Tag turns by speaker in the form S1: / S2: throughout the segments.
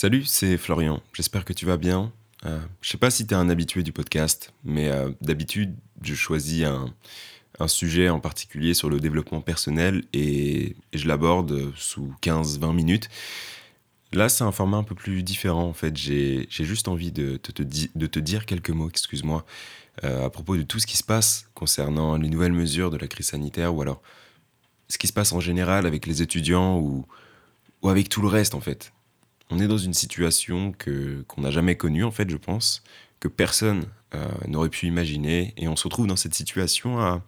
S1: Salut, c'est Florian. J'espère que tu vas bien. Euh, je sais pas si tu es un habitué du podcast, mais euh, d'habitude, je choisis un, sujet en particulier sur le développement personnel et, je l'aborde sous 15-20 minutes. Là, c'est un format un peu plus différent en fait. J'ai juste envie de te, de te dire quelques mots, excuse-moi, euh, à propos de tout ce qui se passe concernant les nouvelles mesures de la crise sanitaire ou alors ce qui se passe en général avec les étudiants ou, ou avec tout le reste en fait on est dans une situation que qu'on n'a jamais connue en fait, je pense, que personne euh, n'aurait pu imaginer, et on se retrouve dans cette situation à,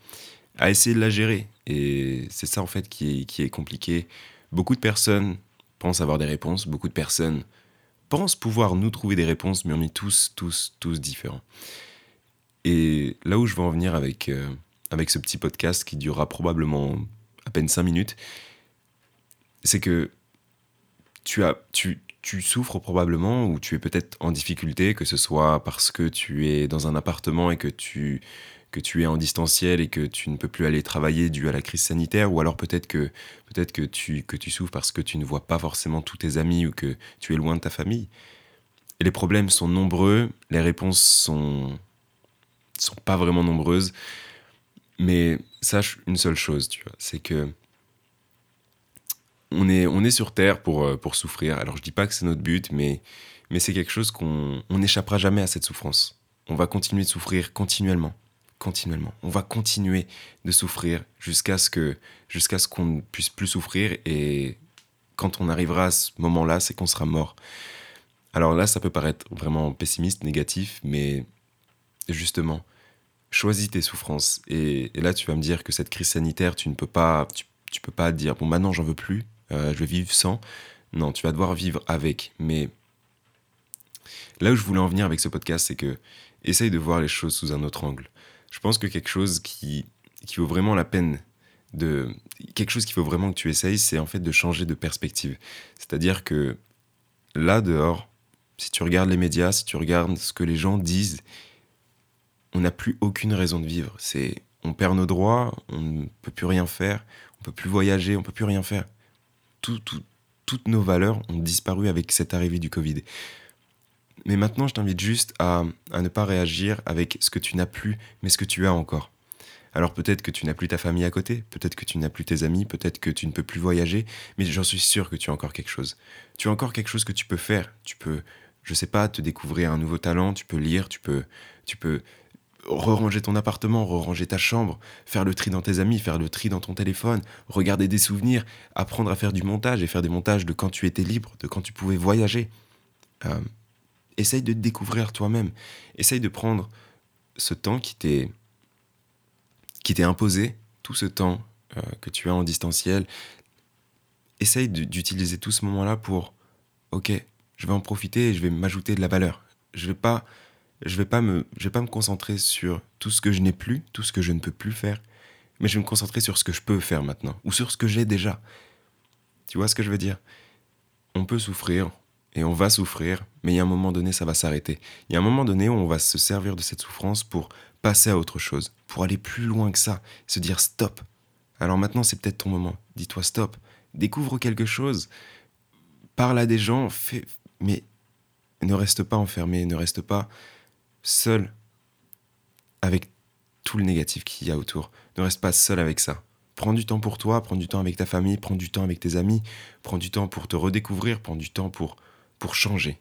S1: à essayer de la gérer. Et c'est ça en fait qui est, qui est compliqué. Beaucoup de personnes pensent avoir des réponses, beaucoup de personnes pensent pouvoir nous trouver des réponses, mais on est tous, tous, tous différents. Et là où je veux en venir avec, euh, avec ce petit podcast qui durera probablement à peine 5 minutes, c'est que tu as, tu, tu souffres probablement ou tu es peut-être en difficulté, que ce soit parce que tu es dans un appartement et que tu, que tu es en distanciel et que tu ne peux plus aller travailler dû à la crise sanitaire, ou alors peut-être que, peut-être que, tu, que tu souffres parce que tu ne vois pas forcément tous tes amis ou que tu es loin de ta famille. Les problèmes sont nombreux, les réponses sont, sont pas vraiment nombreuses, mais sache une seule chose, tu vois, c'est que on est, on est sur Terre pour, euh, pour souffrir. Alors je dis pas que c'est notre but, mais, mais c'est quelque chose qu'on n'échappera jamais à cette souffrance. On va continuer de souffrir continuellement, continuellement. On va continuer de souffrir jusqu'à ce qu'on ne puisse plus souffrir et quand on arrivera à ce moment-là, c'est qu'on sera mort. Alors là, ça peut paraître vraiment pessimiste, négatif, mais justement, choisis tes souffrances. Et, là, tu vas me dire que cette crise sanitaire, tu ne peux pas, tu, tu peux pas dire bon maintenant j'en veux plus, euh, je vais vivre sans. Non, tu vas devoir vivre avec. Mais là où je voulais en venir avec ce podcast, c'est que essaye de voir les choses sous un autre angle. Je pense que quelque chose qui, qui vaut vraiment la peine de. Quelque chose qu'il faut vraiment que tu essayes, c'est en fait de changer de perspective. C'est-à-dire que là dehors, si tu regardes les médias, si tu regardes ce que les gens disent, on n'a plus aucune raison de vivre. C'est on perd nos droits, on ne peut plus rien faire, on peut plus voyager, on peut plus rien faire toutes nos valeurs ont disparu avec cette arrivée du Covid. Mais maintenant, je t'invite juste à, ne pas réagir avec ce que tu n'as plus, mais ce que tu as encore. Alors peut-être que tu n'as plus ta famille à côté, peut-être que tu n'as plus tes amis, peut-être que tu ne peux plus voyager, mais j'en suis sûr que tu as encore quelque chose. Tu as encore quelque chose que tu peux faire. Tu peux, je sais pas, te découvrir un nouveau talent, tu peux lire, tu peux, tu peux re-ranger ton appartement, re-ranger ta chambre, faire le tri dans tes amis, faire le tri dans ton téléphone, regarder des souvenirs, apprendre à faire du montage et faire des montages de quand tu étais libre, de quand tu pouvais voyager. Euh, essaye de te découvrir toi-même. Essaye de prendre ce temps qui t'est qui t'est imposé, tout ce temps euh, que tu as en distanciel. Essaye d'utiliser tout ce moment-là pour, ok, je vais en profiter et je vais m'ajouter de la valeur. Je vais pas je vais vais pas me concentrer sur tout ce que je n'ai plus, tout ce que je ne peux plus faire, mais je vais me concentrer sur ce que je peux faire maintenant, ou sur ce que j'ai déjà. Tu vois ce que je veux dire? On peut souffrir, et on va souffrir, mais il y a un moment donné, ça va s'arrêter. Il y a un moment donné où on va se servir de cette souffrance pour passer à autre chose, pour aller plus loin que ça, se dire stop. Alors maintenant, c'est peut-être ton moment. Dis-toi stop. Découvre quelque chose. Parle à des gens, fais... mais ne reste pas enfermé, ne reste pas seul avec tout le négatif qu'il y a autour. Ne reste pas seul avec ça. Prends du temps pour toi, prends du temps avec ta famille, prends du temps avec tes amis, prends du temps pour te redécouvrir, prends du temps pour, pour changer.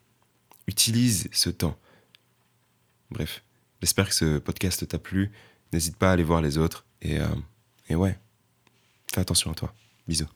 S1: Utilise ce temps. Bref, j'espère que ce podcast t'a plu. N'hésite pas à aller voir les autres. Et, euh, et ouais, fais attention à toi. Bisous.